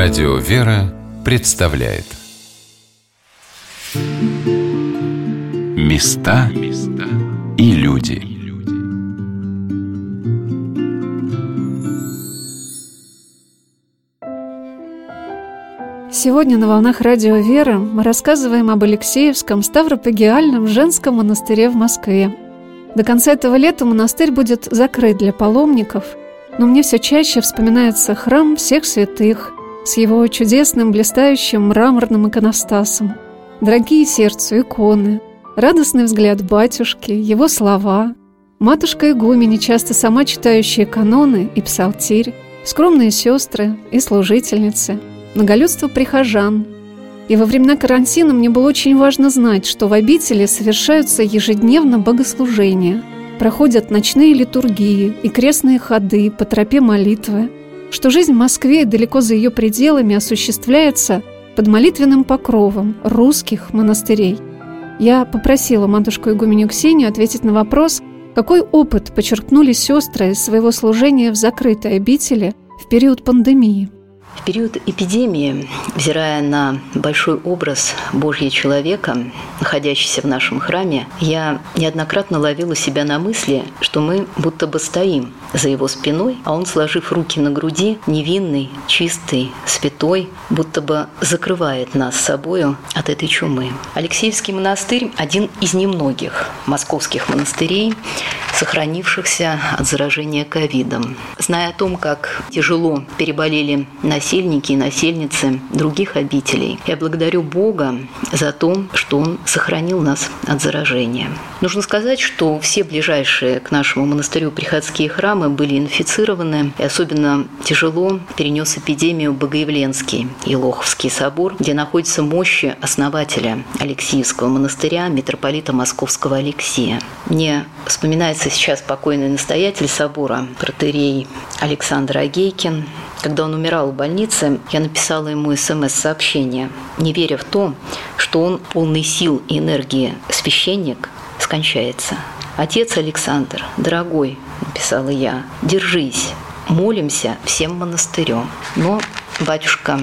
Радио «Вера» представляет Места и люди Сегодня на волнах радио «Вера» мы рассказываем об Алексеевском Ставропагиальном женском монастыре в Москве. До конца этого лета монастырь будет закрыт для паломников, но мне все чаще вспоминается храм всех святых – с его чудесным блистающим мраморным иконостасом, дорогие сердцу иконы, радостный взгляд батюшки, его слова, матушка игумени, часто сама читающая каноны и псалтирь, скромные сестры и служительницы, многолюдство прихожан. И во времена карантина мне было очень важно знать, что в обители совершаются ежедневно богослужения, проходят ночные литургии и крестные ходы по тропе молитвы – что жизнь в Москве и далеко за ее пределами осуществляется под молитвенным покровом русских монастырей. Я попросила матушку игуменю Ксению ответить на вопрос, какой опыт подчеркнули сестры из своего служения в закрытой обители в период пандемии – в период эпидемии, взирая на большой образ Божьего человека, находящийся в нашем храме, я неоднократно ловила себя на мысли, что мы будто бы стоим за его спиной, а он, сложив руки на груди, невинный, чистый, святой, будто бы закрывает нас собою от этой чумы. Алексеевский монастырь – один из немногих московских монастырей, сохранившихся от заражения ковидом. Зная о том, как тяжело переболели насельники и насельницы других обителей, я благодарю Бога за то, что Он сохранил нас от заражения. Нужно сказать, что все ближайшие к нашему монастырю приходские храмы были инфицированы, и особенно тяжело перенес эпидемию Богоявленский и Лоховский собор, где находятся мощи основателя Алексеевского монастыря, митрополита Московского Алексия. Мне вспоминается сейчас покойный настоятель собора, протерей Александр Агейкин. Когда он умирал в больнице, я написала ему смс-сообщение, не веря в то, что он полный сил и энергии священник скончается. «Отец Александр, дорогой», – написала я, – «держись, молимся всем монастырем». Но батюшка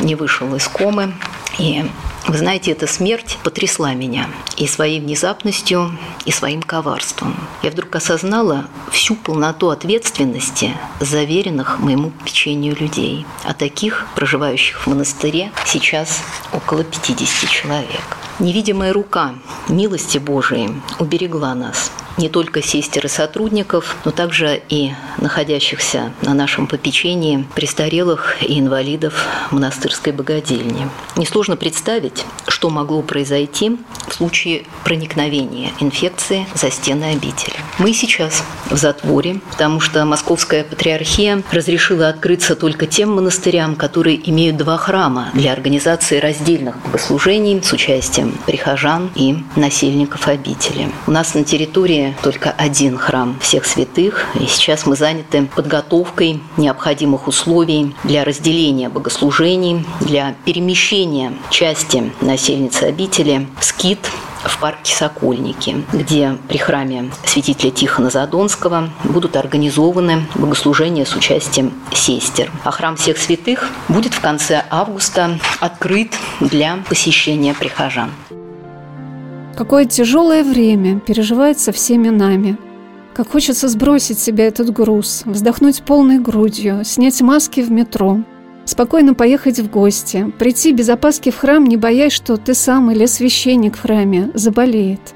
не вышел из комы, и вы знаете, эта смерть потрясла меня и своей внезапностью, и своим коварством. Я вдруг осознала всю полноту ответственности заверенных моему печенью людей. А таких, проживающих в монастыре, сейчас около 50 человек. Невидимая рука милости Божией уберегла нас – не только сестер и сотрудников, но также и находящихся на нашем попечении престарелых и инвалидов монастырской богадельни. Несложно представить, что могло произойти в случае проникновения инфекции за стены обители. Мы сейчас в затворе, потому что Московская патриархия разрешила открыться только тем монастырям, которые имеют два храма для организации раздельных богослужений с участием прихожан и насельников обители. У нас на территории только один храм всех святых, и сейчас мы заняты подготовкой необходимых условий для разделения богослужений, для перемещения части насельницы обители в скит в парке Сокольники, где при храме святителя Тихона Задонского будут организованы богослужения с участием сестер. А храм всех святых будет в конце августа открыт для посещения прихожан. Какое тяжелое время переживается всеми нами. Как хочется сбросить с себя этот груз, вздохнуть полной грудью, снять маски в метро, спокойно поехать в гости, прийти без опаски в храм, не боясь, что ты сам или священник в храме заболеет.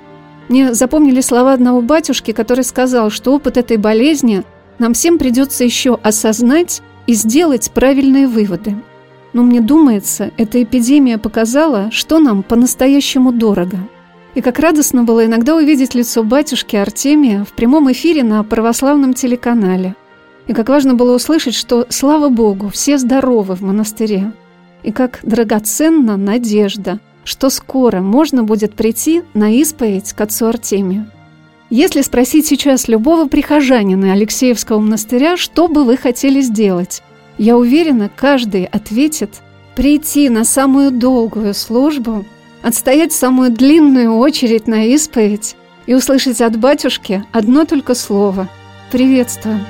Мне запомнили слова одного батюшки, который сказал, что опыт этой болезни нам всем придется еще осознать и сделать правильные выводы. Но мне думается, эта эпидемия показала, что нам по-настоящему дорого – и как радостно было иногда увидеть лицо батюшки Артемия в прямом эфире на православном телеканале. И как важно было услышать, что, слава Богу, все здоровы в монастыре. И как драгоценна надежда, что скоро можно будет прийти на исповедь к отцу Артемию. Если спросить сейчас любого прихожанина Алексеевского монастыря, что бы вы хотели сделать, я уверена, каждый ответит прийти на самую долгую службу – отстоять самую длинную очередь на исповедь и услышать от батюшки одно только слово «Приветствую».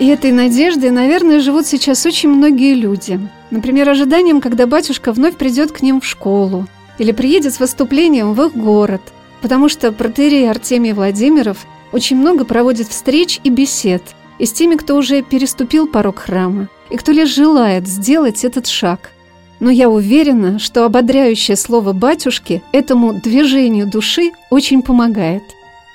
И этой надеждой, наверное, живут сейчас очень многие люди. Например, ожиданием, когда батюшка вновь придет к ним в школу или приедет с выступлением в их город, потому что протерей Артемий Владимиров очень много проводит встреч и бесед и с теми, кто уже переступил порог храма, и кто лишь желает сделать этот шаг. Но я уверена, что ободряющее слово батюшки этому движению души очень помогает.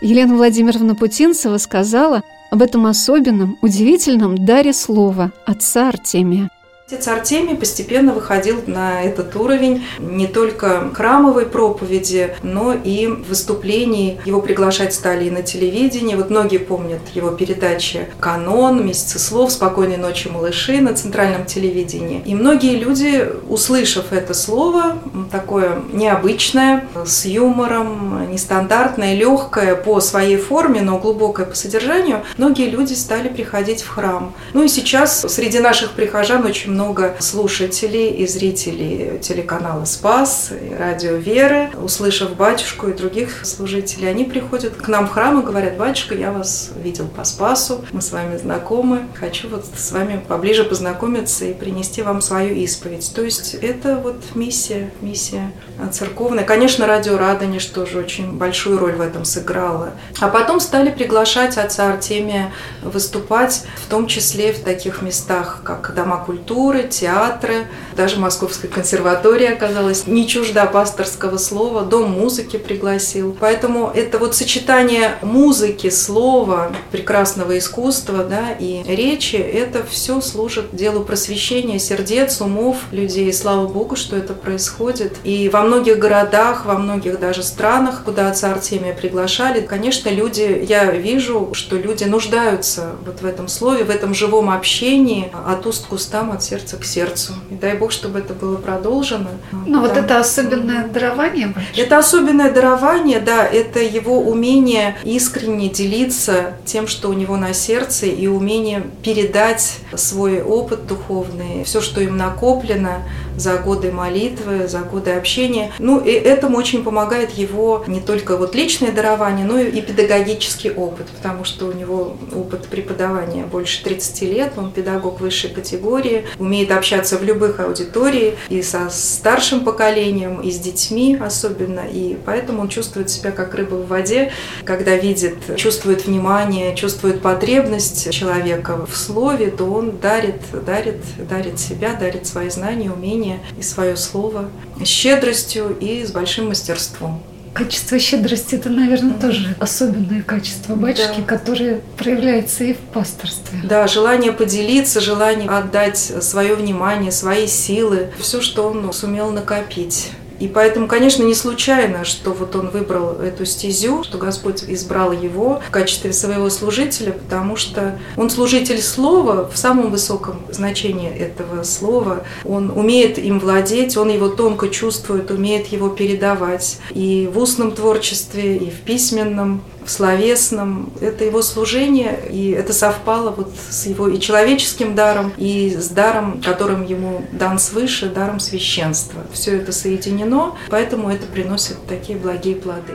Елена Владимировна Путинцева сказала об этом особенном, удивительном даре слова отца Артемия – Отец Артемий постепенно выходил на этот уровень не только храмовой проповеди, но и выступлений. Его приглашать стали и на телевидении. Вот многие помнят его передачи «Канон», «Месяцы слов», «Спокойной ночи, малыши» на центральном телевидении. И многие люди, услышав это слово, такое необычное, с юмором, нестандартное, легкое по своей форме, но глубокое по содержанию, многие люди стали приходить в храм. Ну и сейчас среди наших прихожан очень много слушателей и зрителей телеканала «Спас» и радио «Веры». Услышав батюшку и других служителей, они приходят к нам в храм и говорят, «Батюшка, я вас видел по Спасу, мы с вами знакомы, хочу вот с вами поближе познакомиться и принести вам свою исповедь». То есть это вот миссия, миссия церковная. Конечно, радио «Радонеж» тоже очень большую роль в этом сыграло. А потом стали приглашать отца Артемия выступать, в том числе в таких местах, как Дома культуры, культуры, театры, даже Московская консерватория оказалась не чужда пасторского слова, Дом музыки пригласил. Поэтому это вот сочетание музыки, слова, прекрасного искусства да, и речи, это все служит делу просвещения сердец, умов людей. Слава Богу, что это происходит. И во многих городах, во многих даже странах, куда отца Артемия приглашали, конечно, люди, я вижу, что люди нуждаются вот в этом слове, в этом живом общении от уст к устам, от сердца сердца к сердцу. И дай Бог, чтобы это было продолжено. Ну, вот это особенное дарование большое. Это особенное дарование, да, это его умение искренне делиться тем, что у него на сердце, и умение передать свой опыт духовный, все, что им накоплено за годы молитвы, за годы общения. Ну, и этому очень помогает его не только вот личное дарование, но и педагогический опыт, потому что у него опыт преподавания больше 30 лет, он педагог высшей категории, умеет общаться в любых аудиториях и со старшим поколением, и с детьми особенно, и поэтому он чувствует себя как рыба в воде, когда видит, чувствует внимание, чувствует потребность человека в слове, то он дарит, дарит, дарит себя, дарит свои знания, умения и свое слово с щедростью и с большим мастерством. Качество щедрости – это, наверное, тоже особенное качество батюшки, да. которое проявляется и в пасторстве. Да, желание поделиться, желание отдать свое внимание, свои силы, все, что он сумел накопить. И поэтому, конечно, не случайно, что вот он выбрал эту стезю, что Господь избрал его в качестве своего служителя, потому что он служитель слова в самом высоком значении этого слова. Он умеет им владеть, он его тонко чувствует, умеет его передавать и в устном творчестве, и в письменном словесном. Это его служение, и это совпало вот с его и человеческим даром, и с даром, которым ему дан свыше, даром священства. Все это соединено, поэтому это приносит такие благие плоды.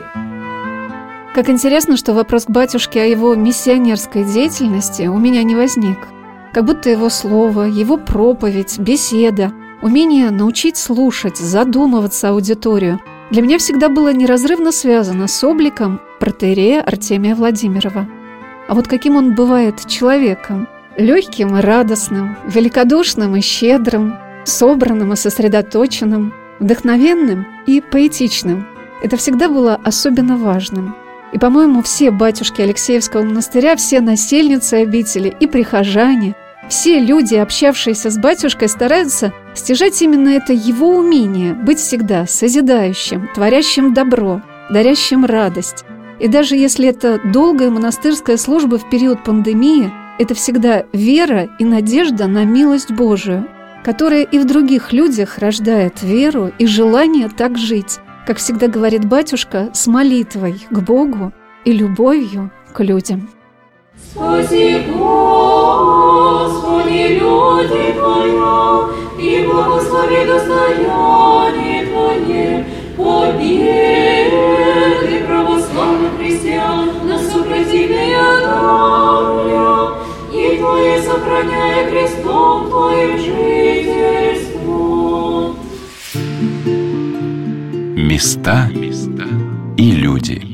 Как интересно, что вопрос к батюшке о его миссионерской деятельности у меня не возник. Как будто его слово, его проповедь, беседа, умение научить слушать, задумываться аудиторию – для меня всегда было неразрывно связано с обликом протерея Артемия Владимирова. А вот каким он бывает человеком? Легким и радостным, великодушным и щедрым, собранным и сосредоточенным, вдохновенным и поэтичным. Это всегда было особенно важным. И, по-моему, все батюшки Алексеевского монастыря, все насельницы обители и прихожане – все люди, общавшиеся с батюшкой, стараются стяжать именно это его умение быть всегда созидающим, творящим добро, дарящим радость. И даже если это долгая монастырская служба в период пандемии, это всегда вера и надежда на милость Божию, которая и в других людях рождает веру и желание так жить, как всегда говорит батюшка, с молитвой к Богу и любовью к людям. Спаси, Господи, люди Твоя, и благослови достояние Твое, победы Места и люди.